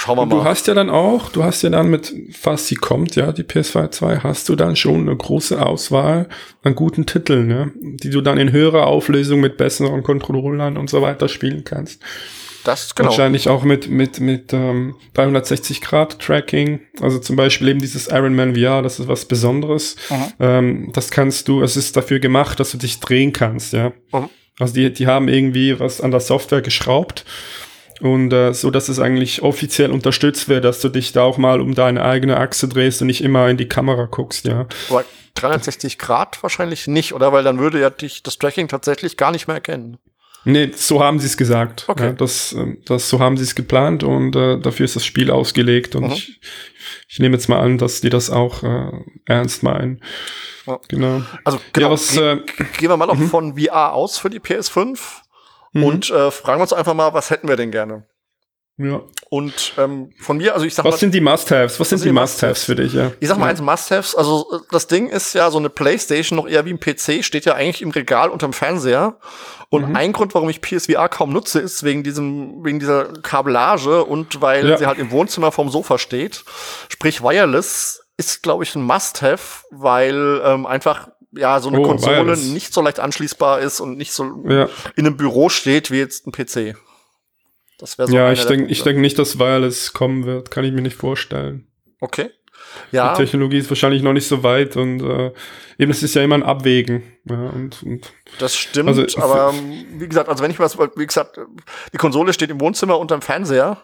Schauen wir mal. Du hast ja dann auch, du hast ja dann mit, falls sie kommt, ja, die PS2 2, hast du dann schon eine große Auswahl an guten Titeln, ne, die du dann in höherer Auflösung mit besseren Controllern und so weiter spielen kannst. Das, genau. Wahrscheinlich auch mit, mit, mit ähm, 360 Grad Tracking. Also zum Beispiel eben dieses Iron Man VR, das ist was Besonderes. Mhm. Ähm, das kannst du, es ist dafür gemacht, dass du dich drehen kannst, ja. Mhm. Also die, die haben irgendwie was an der Software geschraubt und äh, so, dass es eigentlich offiziell unterstützt wird, dass du dich da auch mal um deine eigene Achse drehst und nicht immer in die Kamera guckst, ja. Aber 360 Grad wahrscheinlich nicht, oder? Weil dann würde ja dich das Tracking tatsächlich gar nicht mehr erkennen. Nee, so haben sie es gesagt. Okay. Ja, das, ähm, das, so haben sie es geplant und äh, dafür ist das Spiel ausgelegt. Und mhm. ich, ich nehme jetzt mal an, dass die das auch äh, ernst meinen. Ja. Genau. Also genau, ja, was, ge äh, gehen wir mal noch mhm. von VR aus für die PS5 mhm. und äh, fragen wir uns einfach mal, was hätten wir denn gerne? Ja. Und ähm, von mir, also ich sag Was mal, sind die Must-Haves? Was sind die Must-Haves für dich, ja? Ich sag mal ja. eins Must-Haves, also das Ding ist ja so eine Playstation noch eher wie ein PC, steht ja eigentlich im Regal unterm Fernseher. Und mhm. ein Grund, warum ich PSVR kaum nutze, ist wegen diesem, wegen dieser Kabellage und weil ja. sie halt im Wohnzimmer vorm Sofa steht. Sprich, Wireless ist, glaube ich, ein Must-Have, weil ähm, einfach ja so eine oh, Konsole wireless. nicht so leicht anschließbar ist und nicht so ja. in einem Büro steht wie jetzt ein PC. Das wäre so Ja, ich denke ich denke nicht, dass Wireless kommen wird. Kann ich mir nicht vorstellen. Okay. Ja. Die Technologie ist wahrscheinlich noch nicht so weit und äh, eben es ist ja immer ein Abwägen. Ja, und, und das stimmt, also, aber wie gesagt, also wenn ich was, wie gesagt, die Konsole steht im Wohnzimmer unterm Fernseher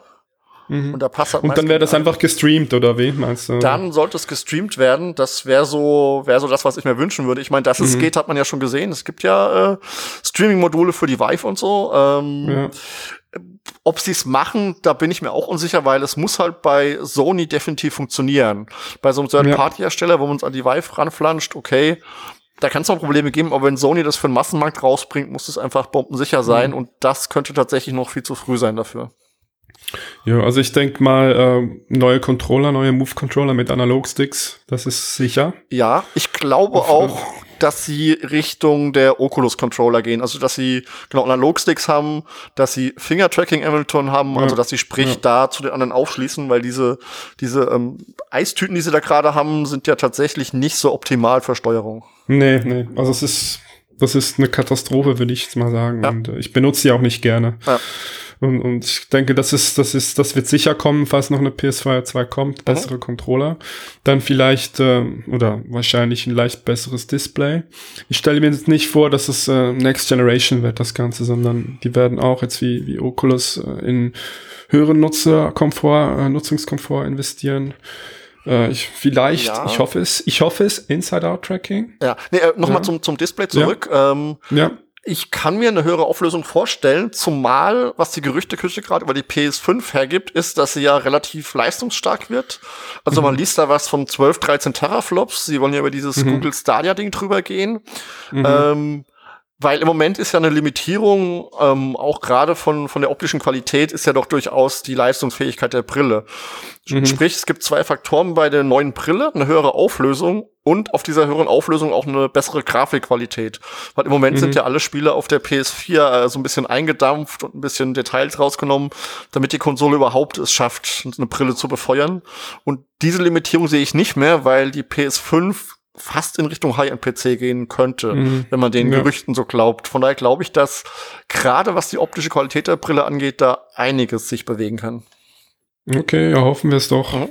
Mhm. Und da passt halt Und dann wäre das einfach gestreamt, oder wie meinst du? Dann sollte es gestreamt werden. Das wäre so, wäre so das, was ich mir wünschen würde. Ich meine, dass es mhm. geht, hat man ja schon gesehen. Es gibt ja äh, Streaming-Module für die Vive und so. Ähm, ja. Ob sie es machen, da bin ich mir auch unsicher, weil es muss halt bei Sony definitiv funktionieren. Bei so einem Third-Party-Hersteller, wo man es an die Vive ranflanscht, okay, da kann es noch Probleme geben, aber wenn Sony das für den Massenmarkt rausbringt, muss es einfach bombensicher sein mhm. und das könnte tatsächlich noch viel zu früh sein dafür. Ja, also ich denke mal, äh, neue Controller, neue Move-Controller mit Analog-Sticks, das ist sicher. Ja, ich glaube auch, dass sie Richtung der Oculus-Controller gehen. Also, dass sie genau Analog-Sticks haben, dass sie Finger-Tracking-Emulator haben, ja, also dass sie sprich ja. da zu den anderen aufschließen, weil diese, diese ähm, Eistüten, die sie da gerade haben, sind ja tatsächlich nicht so optimal für Steuerung. Nee, nee. Also es ist, das ist eine Katastrophe, würde ich jetzt mal sagen. Ja. Und äh, ich benutze sie auch nicht gerne. Ja. Und, und ich denke, das ist, das ist, das wird sicher kommen, falls noch eine PS2 2 kommt, bessere mhm. Controller. Dann vielleicht, äh, oder wahrscheinlich ein leicht besseres Display. Ich stelle mir jetzt nicht vor, dass es äh, Next Generation wird, das Ganze, sondern die werden auch jetzt wie, wie Oculus äh, in höheren Nutzerkomfort, äh, Nutzungskomfort investieren. Äh, ich, vielleicht, ja. ich hoffe es, ich hoffe es, Inside-Out-Tracking. Ja, nee, äh, nochmal ja. zum, zum Display zurück. Ja. Ähm, ja. Ich kann mir eine höhere Auflösung vorstellen, zumal was die Gerüchteküche gerade über die PS5 hergibt, ist, dass sie ja relativ leistungsstark wird. Also mhm. man liest da was von 12, 13 Teraflops. Sie wollen ja über dieses mhm. Google Stadia-Ding drüber gehen. Mhm. Ähm, weil im Moment ist ja eine Limitierung, ähm, auch gerade von, von der optischen Qualität, ist ja doch durchaus die Leistungsfähigkeit der Brille. Mhm. Sprich, es gibt zwei Faktoren bei der neuen Brille, eine höhere Auflösung und auf dieser höheren Auflösung auch eine bessere Grafikqualität. Weil im Moment mhm. sind ja alle Spiele auf der PS4 äh, so ein bisschen eingedampft und ein bisschen Details rausgenommen, damit die Konsole überhaupt es schafft, eine Brille zu befeuern. Und diese Limitierung sehe ich nicht mehr, weil die PS5 fast in Richtung High-End-PC gehen könnte, mhm. wenn man den ja. Gerüchten so glaubt. Von daher glaube ich, dass gerade was die optische Qualität der Brille angeht, da einiges sich bewegen kann. Okay, ja, hoffen wir es doch. Mhm.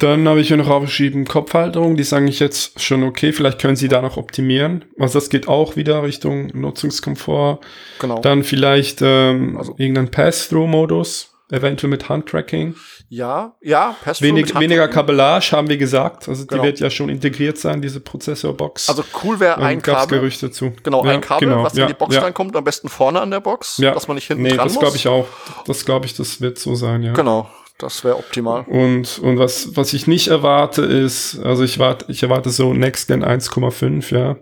Dann habe ich hier noch aufgeschrieben Kopfhalterung, die sage ich jetzt schon okay, vielleicht können sie da noch optimieren. Also das geht auch wieder Richtung Nutzungskomfort. Genau. Dann vielleicht ähm, also. irgendein Pass-Through-Modus, eventuell mit Handtracking. Ja, ja, Wenig, Weniger Kabellage haben wir gesagt. Also genau. die wird ja schon integriert sein, diese Prozessorbox. Also cool wäre ein Kabel. Gerüchte zu. Genau, ja, ein Kabel, genau, was ja, in die Box ja. reinkommt, am besten vorne an der Box, ja. dass man nicht hinten nee, dran das glaube ich auch. Das glaube ich, das wird so sein, ja. Genau. Das wäre optimal. Und, und was, was ich nicht erwarte ist, also ich warte, ich erwarte so Next Gen 1,5, ja.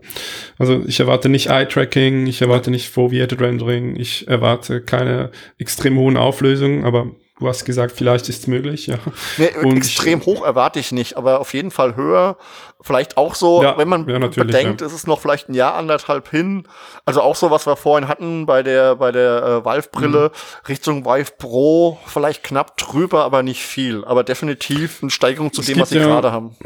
Also ich erwarte nicht Eye-Tracking, ich erwarte nicht Foveated Rendering, ich erwarte keine extrem hohen Auflösungen, aber Du hast gesagt, vielleicht ist es möglich, ja. Nee, extrem hoch erwarte ich nicht, aber auf jeden Fall höher. Vielleicht auch so, ja, wenn man ja, bedenkt, ja. ist es noch vielleicht ein Jahr, anderthalb hin. Also auch so, was wir vorhin hatten bei der, bei der äh, Valve-Brille, mhm. Richtung Vive Pro, vielleicht knapp drüber, aber nicht viel. Aber definitiv eine Steigerung zu es dem, was sie gerade haben.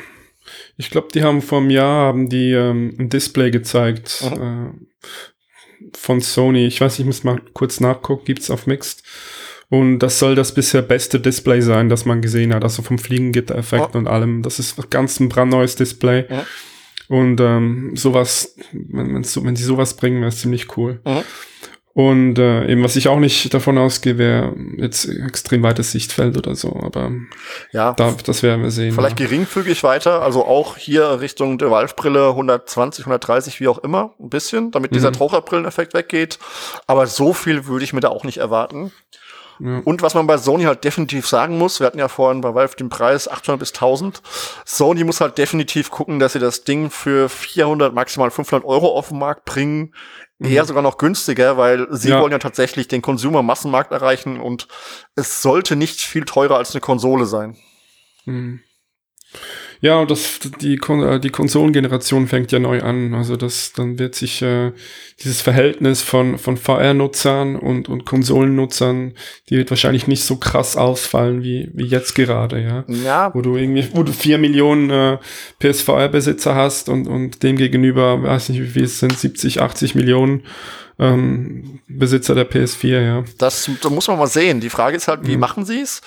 Ich glaube, die haben vor einem Jahr haben die ähm, ein Display gezeigt mhm. äh, von Sony. Ich weiß, ich muss mal kurz nachgucken, gibt's auf Mixed. Und das soll das bisher beste Display sein, das man gesehen hat. Also vom Fliegengitter-Effekt oh. und allem. Das ist ganz ein brandneues Display. Ja. Und ähm, sowas, wenn, wenn sie sowas bringen, wäre es ziemlich cool. Mhm. Und äh, eben, was ich auch nicht davon ausgehe, wäre jetzt extrem weites Sichtfeld oder so, aber ja, da, das werden wir sehen. Vielleicht ja. geringfügig weiter, also auch hier Richtung der Valve-Brille 120, 130, wie auch immer, ein bisschen, damit mhm. dieser Taucherbrilleneffekt weggeht. Aber so viel würde ich mir da auch nicht erwarten. Und was man bei Sony halt definitiv sagen muss, wir hatten ja vorhin bei Valve den Preis 800 bis 1000. Sony muss halt definitiv gucken, dass sie das Ding für 400, maximal 500 Euro auf den Markt bringen. Mhm. Eher sogar noch günstiger, weil sie ja. wollen ja tatsächlich den Consumer-Massenmarkt erreichen und es sollte nicht viel teurer als eine Konsole sein. Mhm. Ja, und das, die, äh, die Konsolengeneration fängt ja neu an. Also das, dann wird sich äh, dieses Verhältnis von, von VR-Nutzern und, und Konsolennutzern, die wird wahrscheinlich nicht so krass ausfallen wie, wie jetzt gerade, ja. Ja. Wo du irgendwie, wo du vier Millionen äh, PSVR-Besitzer hast und, und dem gegenüber, weiß nicht, wie viel es sind, 70, 80 Millionen ähm, Besitzer der PS4, ja. Das, das muss man mal sehen. Die Frage ist halt, wie mhm. machen sie es?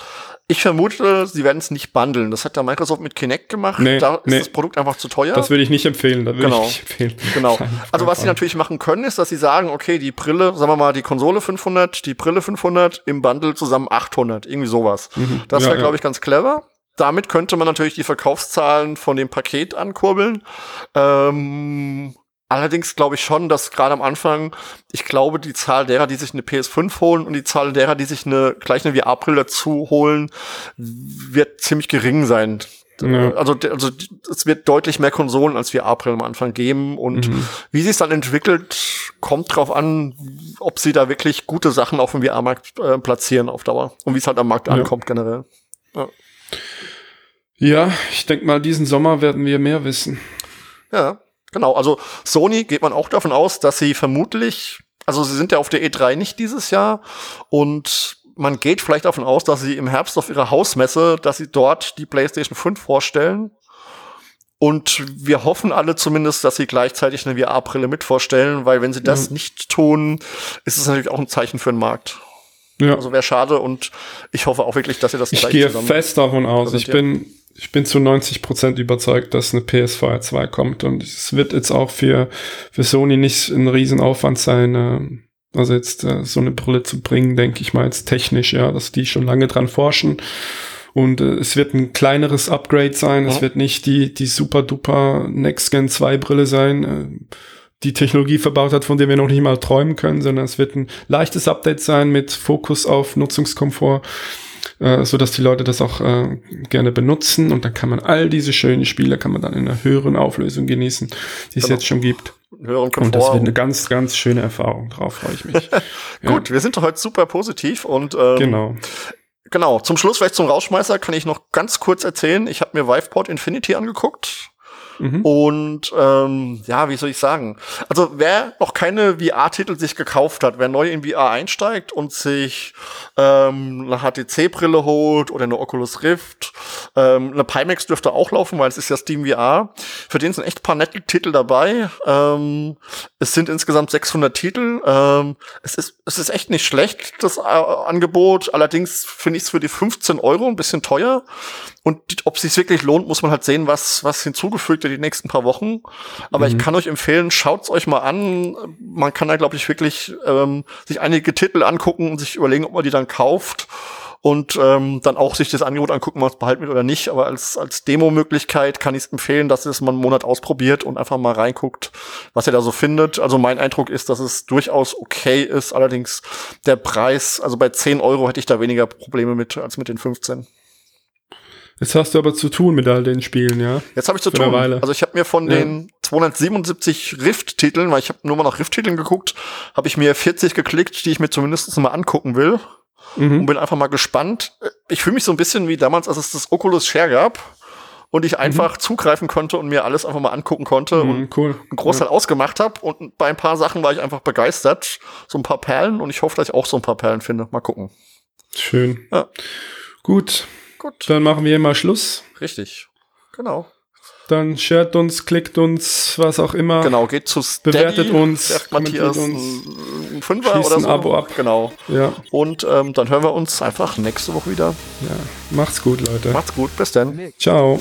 Ich vermute, sie werden es nicht bundeln. Das hat ja Microsoft mit Kinect gemacht. Nee, da ist nee. das Produkt einfach zu teuer. Das würde ich nicht empfehlen. Das genau. ich nicht empfehlen. Genau. Also was sie natürlich machen können, ist, dass sie sagen, okay, die Brille, sagen wir mal, die Konsole 500, die Brille 500, im Bundle zusammen 800. Irgendwie sowas. Mhm. Das wäre, ja, glaube ich, ganz clever. Damit könnte man natürlich die Verkaufszahlen von dem Paket ankurbeln. Ähm, Allerdings glaube ich schon, dass gerade am Anfang, ich glaube, die Zahl derer, die sich eine PS5 holen und die Zahl derer, die sich eine gleich eine VR-Brille dazu holen, wird ziemlich gering sein. Ja. Also, also es wird deutlich mehr Konsolen als VR-Brillen am Anfang geben und mhm. wie sich es dann entwickelt, kommt drauf an, ob sie da wirklich gute Sachen auf dem VR-Markt äh, platzieren auf Dauer und wie es halt am Markt ja. ankommt generell. Ja. ja, ich denke mal, diesen Sommer werden wir mehr wissen. Ja, Genau, also Sony geht man auch davon aus, dass sie vermutlich, also sie sind ja auf der E3 nicht dieses Jahr und man geht vielleicht davon aus, dass sie im Herbst auf ihrer Hausmesse, dass sie dort die PlayStation 5 vorstellen. Und wir hoffen alle zumindest, dass sie gleichzeitig eine VR-Brille mit vorstellen, weil wenn sie das ja. nicht tun, ist es natürlich auch ein Zeichen für den Markt. Ja. Also wäre schade und ich hoffe auch wirklich, dass ihr das Ich gehe fest davon aus. Ich bin, ich bin zu 90 Prozent überzeugt, dass eine PSVR 2 kommt und es wird jetzt auch für, für Sony nicht ein Riesenaufwand sein, äh, also jetzt äh, so eine Brille zu bringen, denke ich mal jetzt technisch, ja, dass die schon lange dran forschen. Und äh, es wird ein kleineres Upgrade sein. Ja. Es wird nicht die, die super duper Next Gen 2 Brille sein. Äh, die Technologie verbaut hat, von der wir noch nicht mal träumen können, sondern es wird ein leichtes Update sein mit Fokus auf Nutzungskomfort, äh, so dass die Leute das auch äh, gerne benutzen und dann kann man all diese schönen Spiele kann man dann in einer höheren Auflösung genießen, die es genau. jetzt schon gibt. Höheren Komfort. Und das wird eine ganz, ganz schöne Erfahrung. Darauf freue ich mich. Gut, ja. wir sind heute super positiv und ähm, genau. Genau, zum Schluss vielleicht zum Rausschmeißer kann ich noch ganz kurz erzählen. Ich habe mir Viveport Infinity angeguckt. Mhm. Und ähm, ja, wie soll ich sagen? Also wer noch keine VR-Titel sich gekauft hat, wer neu in VR einsteigt und sich ähm, eine HTC-Brille holt oder eine Oculus Rift, ähm, eine Pimax dürfte auch laufen, weil es ist ja Steam VR. Für den sind echt paar nette Titel dabei. Ähm, es sind insgesamt 600 Titel. Ähm, es ist es ist echt nicht schlecht das äh, Angebot. Allerdings finde ich es für die 15 Euro ein bisschen teuer. Und ob es sich wirklich lohnt, muss man halt sehen, was, was hinzugefügt wird die nächsten paar Wochen. Aber mhm. ich kann euch empfehlen, schaut's euch mal an. Man kann da, glaube ich, wirklich ähm, sich einige Titel angucken und sich überlegen, ob man die dann kauft. Und ähm, dann auch sich das Angebot angucken, was behalten wird oder nicht. Aber als, als Demo-Möglichkeit kann ich es empfehlen, dass es mal einen Monat ausprobiert und einfach mal reinguckt, was ihr da so findet. Also mein Eindruck ist, dass es durchaus okay ist. Allerdings der Preis, also bei 10 Euro hätte ich da weniger Probleme mit als mit den 15. Jetzt hast du aber zu tun mit all den Spielen, ja? Jetzt habe ich zu Für tun. Also ich habe mir von ja. den 277 Rift-Titeln, weil ich habe nur mal nach Rift-Titeln geguckt, habe ich mir 40 geklickt, die ich mir zumindest mal angucken will. Mhm. Und bin einfach mal gespannt. Ich fühle mich so ein bisschen wie damals, als es das Oculus Share gab und ich einfach mhm. zugreifen konnte und mir alles einfach mal angucken konnte mhm, und cool. einen Großteil ja. ausgemacht habe. Und bei ein paar Sachen war ich einfach begeistert. So ein paar Perlen und ich hoffe, dass ich auch so ein paar Perlen finde. Mal gucken. Schön. Ja. Gut. Gut. Dann machen wir mal Schluss. Richtig. Genau. Dann shared uns, klickt uns, was auch immer. Genau, geht zu Steady, bewertet uns, Matthias uns, ein Fünfer oder so. ein Abo ab. Genau. Ja. Und ähm, dann hören wir uns einfach nächste Woche wieder. Ja, macht's gut, Leute. Macht's gut, bis dann. Ciao.